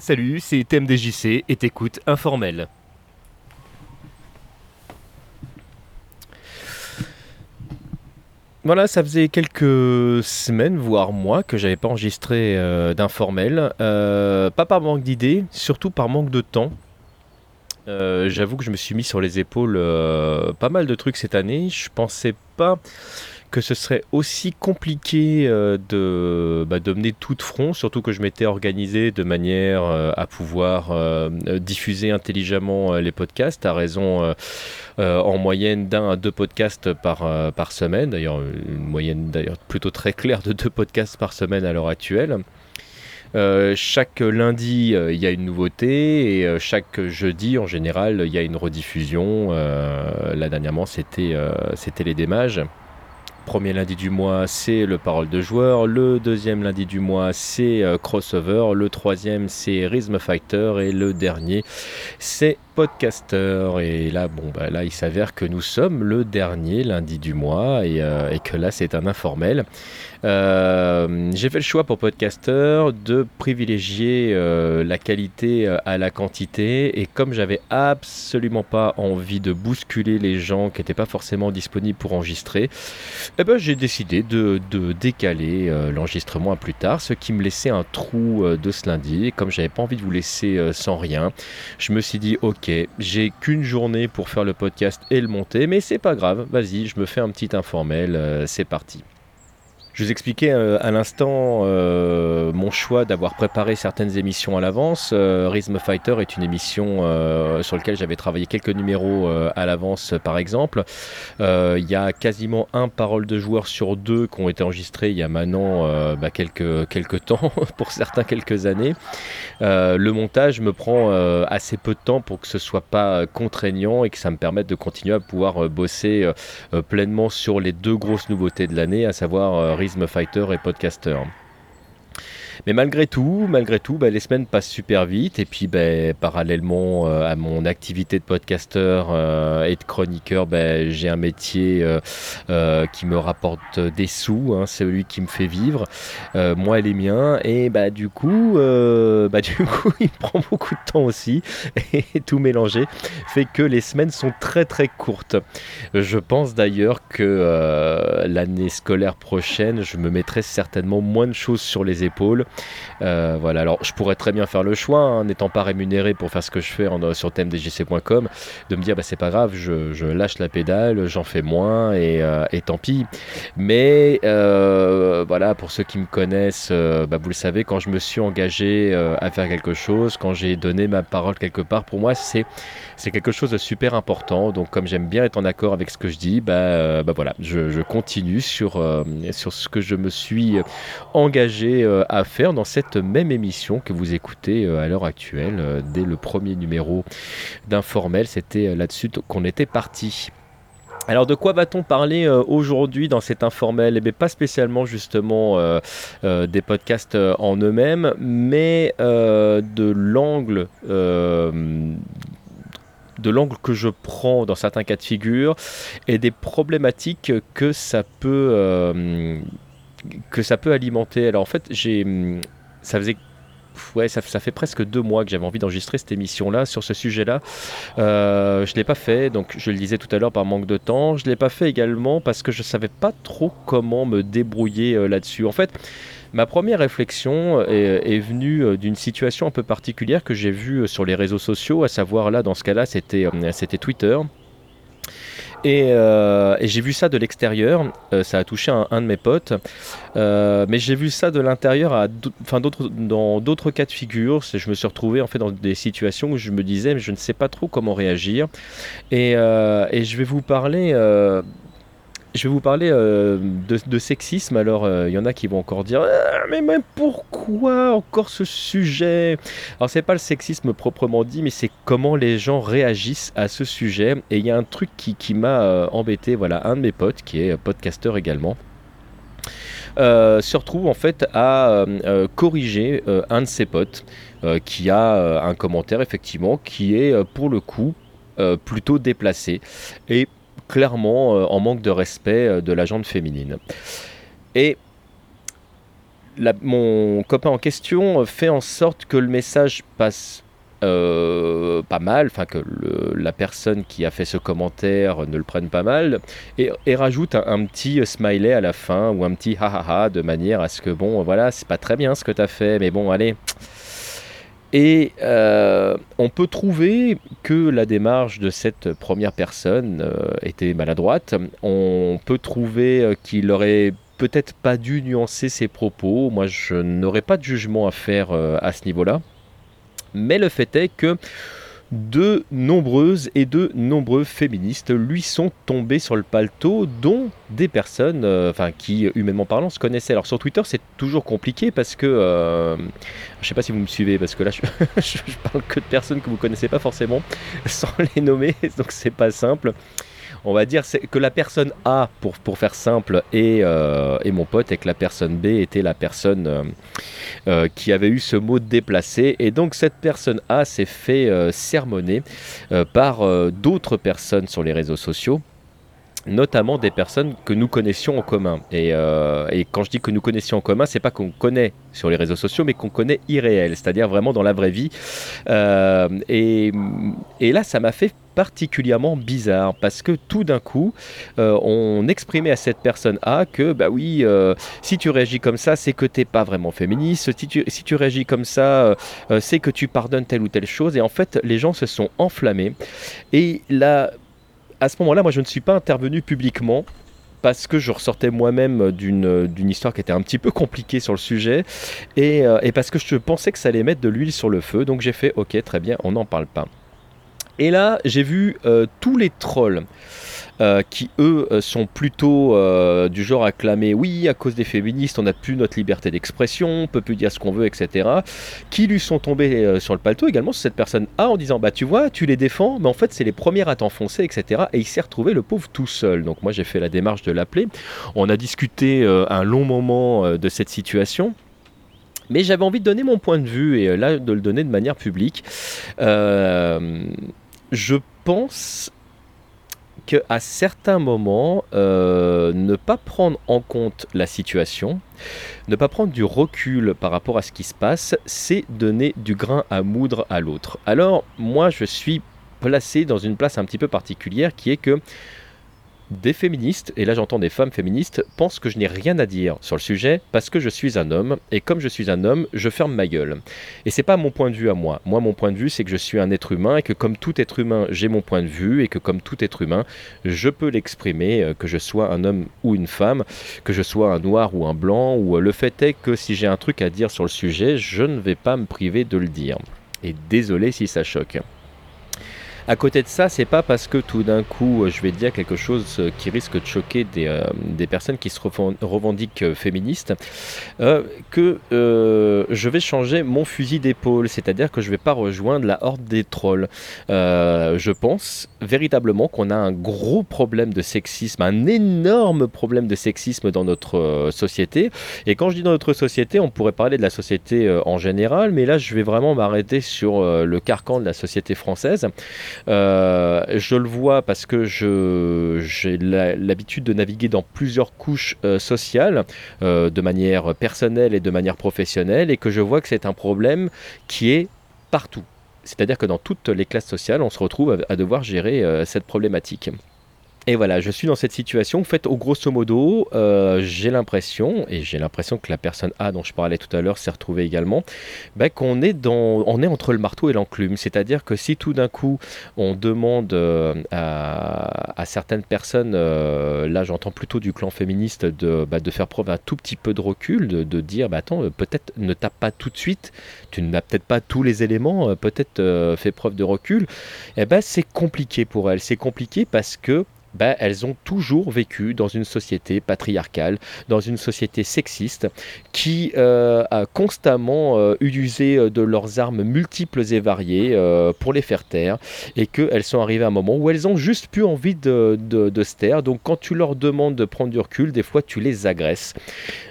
Salut, c'est TMDJC et t'écoutes Informel. Voilà, ça faisait quelques semaines, voire mois, que j'avais pas enregistré euh, d'informel. Euh, pas par manque d'idées, surtout par manque de temps. Euh, j'avoue que je me suis mis sur les épaules pas mal de trucs cette année. Je pensais pas que ce serait aussi compliqué euh, de, bah, de mener tout de front, surtout que je m'étais organisé de manière euh, à pouvoir euh, diffuser intelligemment les podcasts, à raison en moyenne d'un à deux podcasts par, par semaine, d'ailleurs une moyenne d'ailleurs plutôt très claire de deux podcasts par semaine à l'heure actuelle. chaque lundi, il y a une nouveauté et chaque jeudi, en général, il y a une rediffusion. là, dernièrement, c'était les démages premier lundi du mois, c'est le parole de joueur. Le deuxième lundi du mois, c'est euh, crossover. Le troisième, c'est Rhythm Fighter. Et le dernier, c'est podcaster. Et là, bon, bah, là, il s'avère que nous sommes le dernier lundi du mois et, euh, que là, c'est un informel. Euh, j'ai fait le choix pour podcaster de privilégier euh, la qualité à la quantité et comme j'avais absolument pas envie de bousculer les gens qui n'étaient pas forcément disponibles pour enregistrer, eh ben, j'ai décidé de, de décaler l'enregistrement à plus tard, ce qui me laissait un trou de ce lundi. Et comme j'avais pas envie de vous laisser sans rien, je me suis dit ok j'ai qu'une journée pour faire le podcast et le monter, mais c'est pas grave, vas-y, je me fais un petit informel, euh, c'est parti. Je vous expliquais euh, à l'instant euh, mon choix d'avoir préparé certaines émissions à l'avance. Euh, Rhythm Fighter est une émission sur laquelle j'avais travaillé quelques numéros à l'avance, par exemple. Il y a quasiment un parole de joueur sur deux qui ont été enregistrés il y a maintenant bah, quelques, quelques temps, pour certains quelques années. le montage me prend assez peu de temps pour que ce soit pas contraignant et que ça me permette de continuer à pouvoir bosser pleinement sur les deux grosses nouveautés de l'année, à savoir Fighter et Podcaster. Mais malgré tout, malgré tout, bah, les semaines passent super vite. Et puis, bah, parallèlement euh, à mon activité de podcasteur euh, et de chroniqueur, bah, j'ai un métier euh, qui me rapporte des sous. Hein, c'est celui qui me fait vivre, moi et les miens. Et du coup, du coup, il prend beaucoup de temps aussi. Et tout mélanger fait que les semaines sont très très courtes. Je pense d'ailleurs que l'année scolaire prochaine, je me mettrai certainement moins de choses sur les épaules voilà, alors je pourrais très bien faire le choix, hein, n'étant pas rémunéré pour faire ce que je fais en, sur thèmedjc.com, de me dire bah, c'est pas grave, je, lâche la pédale, j'en fais moins et, euh, tant pis. Mais euh, voilà, pour ceux qui me connaissent, bah, vous le savez, quand je me suis engagé à faire quelque chose, quand j'ai donné ma parole quelque part, pour moi c'est quelque chose de super important. Donc comme j'aime bien être en accord avec ce que je dis, bah, bah voilà, je, je continue sur, sur ce que je me suis engagé à faire dans cette même émission que vous écoutez euh, à l'heure actuelle. Euh, dès le premier numéro d'Informel, c'était euh, là-dessus qu'on était parti. Alors de quoi va-t-on parler aujourd'hui dans cet informel? Eh bien pas spécialement justement des podcasts en eux-mêmes, mais de l'angle de l'angle que je prends dans certains cas de figure et des problématiques que ça peut que ça peut alimenter. Alors en fait, j'ai, hum, ça faisait ouais, ça, fait presque deux mois que j'avais envie d'enregistrer cette émission-là sur ce sujet-là. Euh, je ne l'ai pas fait, donc je le disais tout à l'heure par manque de temps. Je ne l'ai pas fait également parce que je ne savais pas trop comment me débrouiller euh, là-dessus. En fait, ma première réflexion est, est venue euh, d'une situation un peu particulière que j'ai vue sur les réseaux sociaux, à savoir là, dans ce cas-là, c'était, c'était Euh, et, j'ai vu ça de l'extérieur, euh, ça a touché un, de mes potes, euh, mais j'ai vu ça de l'intérieur dans d'autres cas de figure. Je me suis retrouvé en fait dans des situations où je me disais, je ne sais pas trop comment réagir. Et je vais vous parler je vais vous parler euh, de, sexisme. Alors, il euh, y en a qui vont encore dire ah, Mais même pourquoi encore ce sujet? Alors, c'est pas le sexisme proprement dit, mais c'est comment les gens réagissent à ce sujet. Et il y a un truc qui, m'a euh, embêté. Voilà, un de mes potes, qui est podcasteur également. se retrouve en fait à corriger un de ses potes qui a un commentaire effectivement qui est pour le coup plutôt déplacé et clairement euh, en manque de respect euh, de la jante féminine. Et mon copain en question fait en sorte que le message passe euh, pas mal, enfin que la personne qui a fait ce commentaire ne le prenne pas mal, et, rajoute un, petit smiley à la fin ou un petit ha ha ha de manière à ce que bon voilà c'est pas très bien ce que tu as fait, mais bon allez. Et euh, on peut trouver que la démarche de cette première personne euh, était maladroite. On peut trouver qu'il aurait peut-être pas dû nuancer ses propos. Moi, je n'aurais pas de jugement à faire à ce niveau-là. Mais le fait est que de nombreuses et de nombreux féministes lui sont tombés sur le paletot, dont des personnes euh, qui, humainement parlant, se connaissaient. Alors sur Twitter, c'est toujours compliqué parce que, euh, je ne sais pas si vous me suivez, parce que là, je, je, parle que de personnes que vous connaissez pas forcément, sans les nommer, donc c'est pas simple on va dire que la personne A, pour, faire simple, est, euh, mon pote, et que la personne B était la personne euh, euh, qui avait eu ce mot déplacé. Et donc cette personne A s'est fait sermonner par d'autres personnes sur les réseaux sociaux notamment des personnes que nous connaissions en commun. Et, et quand je dis que nous connaissions en commun, c'est pas qu'on connaît sur les réseaux sociaux, mais qu'on connaît irréel, c'est-à-dire vraiment dans la vraie vie. et, et, là, ça m'a fait particulièrement bizarre parce que tout d'un coup, euh, on exprimait à cette personne A que, bah oui, euh, si tu réagis comme ça, c'est que t'es pas vraiment féministe. Si tu, si tu réagis comme ça, euh, c'est que tu pardonnes telle ou telle chose. Et en fait, les gens se sont enflammés. Et là, à ce moment-là, moi, je ne suis pas intervenu publiquement parce que je ressortais moi-même d'une histoire qui était un petit peu compliquée sur le sujet et, et, parce que je pensais que ça allait mettre de l'huile sur le feu. Donc j'ai fait ok, très bien, on n'en parle pas. Et là, j'ai vu euh, tous les trolls. Euh, qui eux euh, sont plutôt du genre à clamer oui à cause des féministes on n'a plus notre liberté d'expression, on peut plus dire ce qu'on veut etc. Qui lui sont tombés sur le paletot également sur cette personne A en disant bah tu vois tu les défends mais en fait c'est les premières à t'enfoncer etc. Et il s'est retrouvé le pauvre tout seul donc moi j'ai fait la démarche de l'appeler. On a discuté un long moment de cette situation. Mais j'avais envie de donner mon point de vue et là de le donner de manière publique. Euh, je pense qu'à certains moments, euh, ne pas prendre en compte la situation, ne pas prendre du recul par rapport à ce qui se passe, c'est donner du grain à moudre à l'autre. Alors moi, je suis placé dans une place un petit peu particulière qui est que des féministes, et là j'entends des femmes féministes, pensent que je n'ai rien à dire sur le sujet parce que je suis un homme, et comme je suis un homme, je ferme ma gueule. Et c'est pas mon point de vue à moi. Moi, mon point de vue, c'est que je suis un être humain, et que comme tout être humain, j'ai mon point de vue, et que comme tout être humain, je peux l'exprimer, euh, que je sois un homme ou une femme, que je sois un noir ou un blanc, ou euh, le fait est que si j'ai un truc à dire sur le sujet, je ne vais pas me priver de le dire. Et désolé si ça choque. À côté de ça, c'est pas parce que tout d'un coup, euh, je vais dire quelque chose euh, qui risque de choquer des, euh, personnes qui se revendiquent féministes que je vais changer mon fusil d'épaule, c'est-à-dire que je vais pas rejoindre la horde des trolls. je pense véritablement qu'on a un gros problème de sexisme, un énorme problème de sexisme dans notre société. Et quand je dis dans notre société, on pourrait parler de la société en général, mais là, je vais vraiment m'arrêter sur le carcan de la société française. Euh, je le vois parce que j'ai l'habitude de naviguer dans plusieurs couches euh, sociales, euh, de manière personnelle et de manière professionnelle, et que je vois que c'est un problème qui est partout. C'est-à-dire que dans toutes les classes sociales, on se retrouve à devoir gérer cette problématique. Et voilà, je suis dans cette situation. En fait, au grosso modo, euh, j'ai l'impression, et j'ai l'impression que la personne A dont je parlais tout à l'heure s'est retrouvée également, bah, qu'on est, dans, on est entre le marteau et l'enclume. C'est-à-dire que si tout d'un coup on demande euh, à, certaines personnes, euh, là j'entends plutôt du clan féministe, de, bah, faire preuve un tout petit peu de recul, de, dire bah, attends, peut-être ne tape pas tout de suite, tu n'as peut-être pas tous les éléments, peut-être fais preuve de recul, eh ben c'est compliqué pour elle. C'est compliqué parce que ben, elles ont toujours vécu dans une société patriarcale, dans une société sexiste, qui euh, a constamment euh, usé euh, de leurs armes multiples et variées pour les faire taire, et qu'elles sont arrivées à un moment où elles ont juste plus envie de, de, se taire. Donc quand tu leur demandes de prendre du recul, des fois tu les agresses,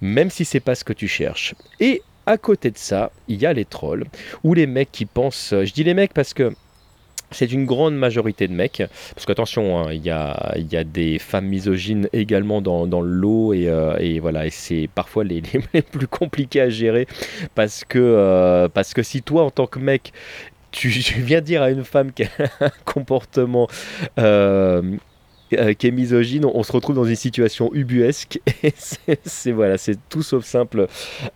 même si c'est pas ce que tu cherches. Et à côté de ça, il y a les trolls, ou les mecs qui pensent, je dis les mecs parce que c'est une grande majorité de mecs, parce qu'attention, hein, il y, a, des femmes misogynes également dans, dans le lot, et, euh, voilà, et c'est parfois les, les, plus compliqués à gérer, parce que, euh, si toi, en tant que mec, tu, viens dire à une femme qui a un comportement euh, euh, qui est misogyne, on, se retrouve dans une situation ubuesque et c'est voilà, c'est tout sauf simple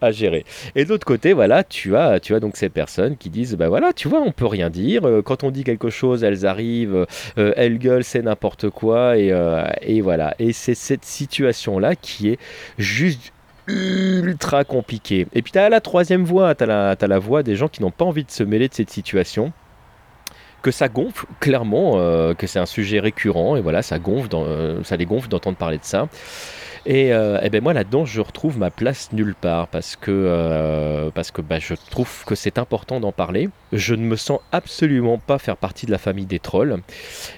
à gérer. Et de l'autre côté, voilà, tu as, tu as donc ces personnes qui disent, bah voilà, tu vois, on peut rien dire. Euh, quand on dit quelque chose, elles arrivent, euh, elles gueulent, c'est n'importe quoi et, voilà. Et c'est cette situation là qui est juste ultra compliquée. Et puis tu as la troisième voie, tu as la voix des gens qui n'ont pas envie de se mêler de cette situation que ça gonfle clairement, euh, que c'est un sujet récurrent et voilà, ça gonfle, euh, ça les gonfle d'entendre parler de ça. Et, euh, eh ben moi là-dedans, je retrouve ma place nulle part parce que, parce que bah, je trouve que c'est important d'en parler. Je ne me sens absolument pas faire partie de la famille des trolls,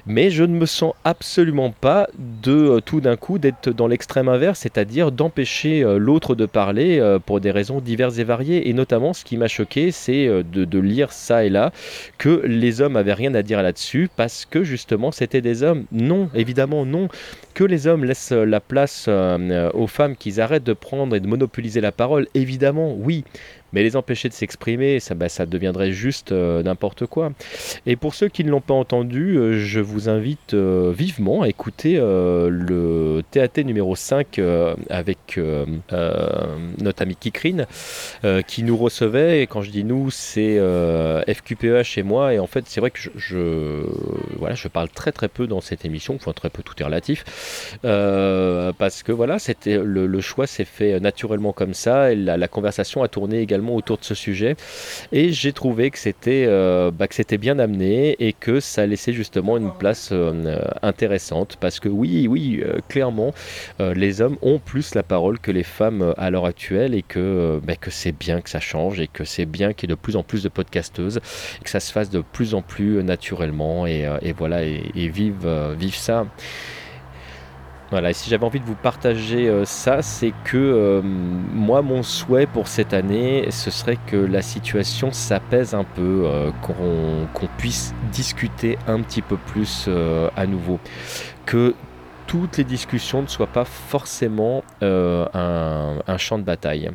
mais je ne me sens absolument pas de euh, tout d'un coup d'être dans l'extrême inverse, c'est-à-dire d'empêcher l'autre de parler pour des raisons diverses et variées. Et notamment, ce qui m'a choqué, c'est de, lire ça et là que les hommes avaient rien à dire là-dessus parce que justement c'était des hommes. Non, évidemment non. Que les hommes laissent la place euh, aux femmes qu'ils arrêtent de prendre et de monopoliser la parole, évidemment, oui. Mais les empêcher de s'exprimer, ça, bah, ça deviendrait juste euh, n'importe quoi. Et pour ceux qui ne l'ont pas entendu, euh, je vous invite vivement à écouter le TAT numéro 5 avec notre ami Kikrine, qui nous recevait. Et quand je dis nous, c'est FQPEH et moi. Et en fait, c'est vrai que je, voilà, je parle très très peu dans cette émission. Enfin, très peu, tout est relatif. parce que voilà, le, choix s'est fait naturellement comme ça. Et la, conversation a tourné également autour de ce sujet. Et j'ai trouvé que c'était euh, bah, que c'était bien amené et que ça laissait justement une place euh, intéressante. Parce que oui, oui, euh, clairement, les hommes ont plus la parole que les femmes à l'heure actuelle et que, bah, que c'est bien que ça change et que c'est bien qu'il y ait de plus en plus de podcasteuses et que ça se fasse de plus en plus naturellement. Et, voilà, et, et vive, vive ça. Voilà, et si j'avais envie de vous partager euh, ça, c'est que euh, moi, mon souhait pour cette année, ce serait que la situation s'apaise un peu, euh, qu'on puisse discuter un petit peu plus à nouveau. Que toutes les discussions ne soient pas forcément un champ de bataille.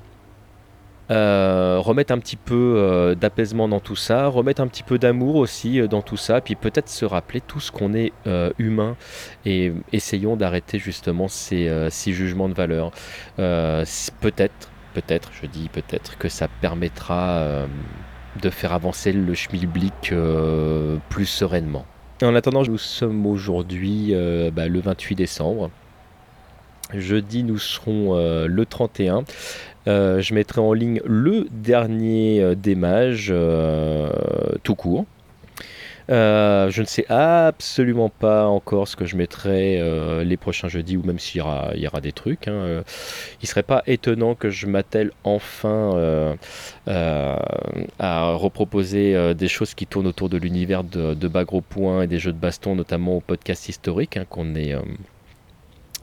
Euh, remettre un petit peu euh, d'apaisement dans tout ça, remettre un petit peu d'amour aussi euh, dans tout ça, puis peut-être se rappeler tout ce qu'on est humain et essayons d'arrêter justement ces, jugements de valeur. peut-être, peut-être, je dis peut-être que ça permettra de faire avancer le schmilblick plus sereinement. En attendant, nous sommes aujourd'hui bah, le 28 décembre. Jeudi, nous serons le 31. Euh, je mettrai en ligne le dernier euh, euh, tout court. je ne sais absolument pas encore ce que je mettrai les prochains jeudis ou même s'il y aura, des trucs. Hein. il ne serait pas étonnant que je m'attelle enfin à reproposer des choses qui tournent autour de l'univers de, de Point et des jeux de baston, notamment au podcast historique hein, qu'on est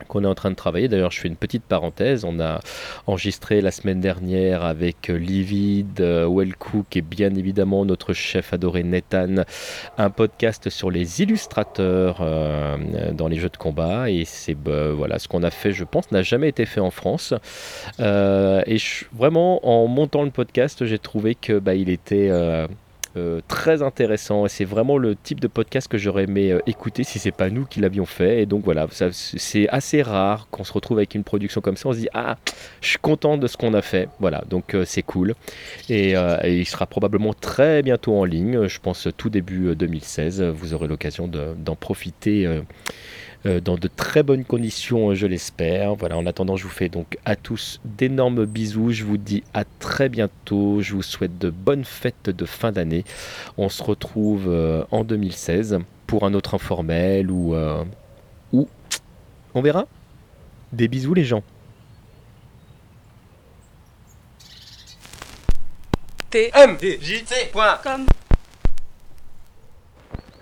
qu'on est en train de travailler. D'ailleurs, je fais une petite parenthèse. On a enregistré la semaine dernière avec euh, Livid, euh, Wellcook et bien évidemment notre chef adoré Nathan un podcast sur les illustrateurs euh, dans les jeux de combat. Et c'est bah, voilà ce qu'on a fait, je pense, n'a jamais été fait en France. et vraiment, en montant le podcast, j'ai trouvé que bah, il était très intéressant et c'est vraiment le type de podcast que j'aurais aimé euh, écouter si c'est pas nous qui l'avions fait. Et donc voilà c'est assez rare qu'on se retrouve avec une production comme ça on se dit ah je suis content de ce qu'on a fait. Voilà donc euh, c'est cool. Et, il sera probablement très bientôt en ligne je pense tout début 2016 vous aurez l'occasion d'en profiter euh, dans de très bonnes conditions, je l'espère. Voilà, en attendant, je vous fais donc à tous d'énormes bisous. Je vous dis à très bientôt. Je vous souhaite de bonnes fêtes de fin d'année. On se retrouve euh, en 2016 pour un autre informel ou, euh, ou on verra. Des bisous les gens. tmdjc.com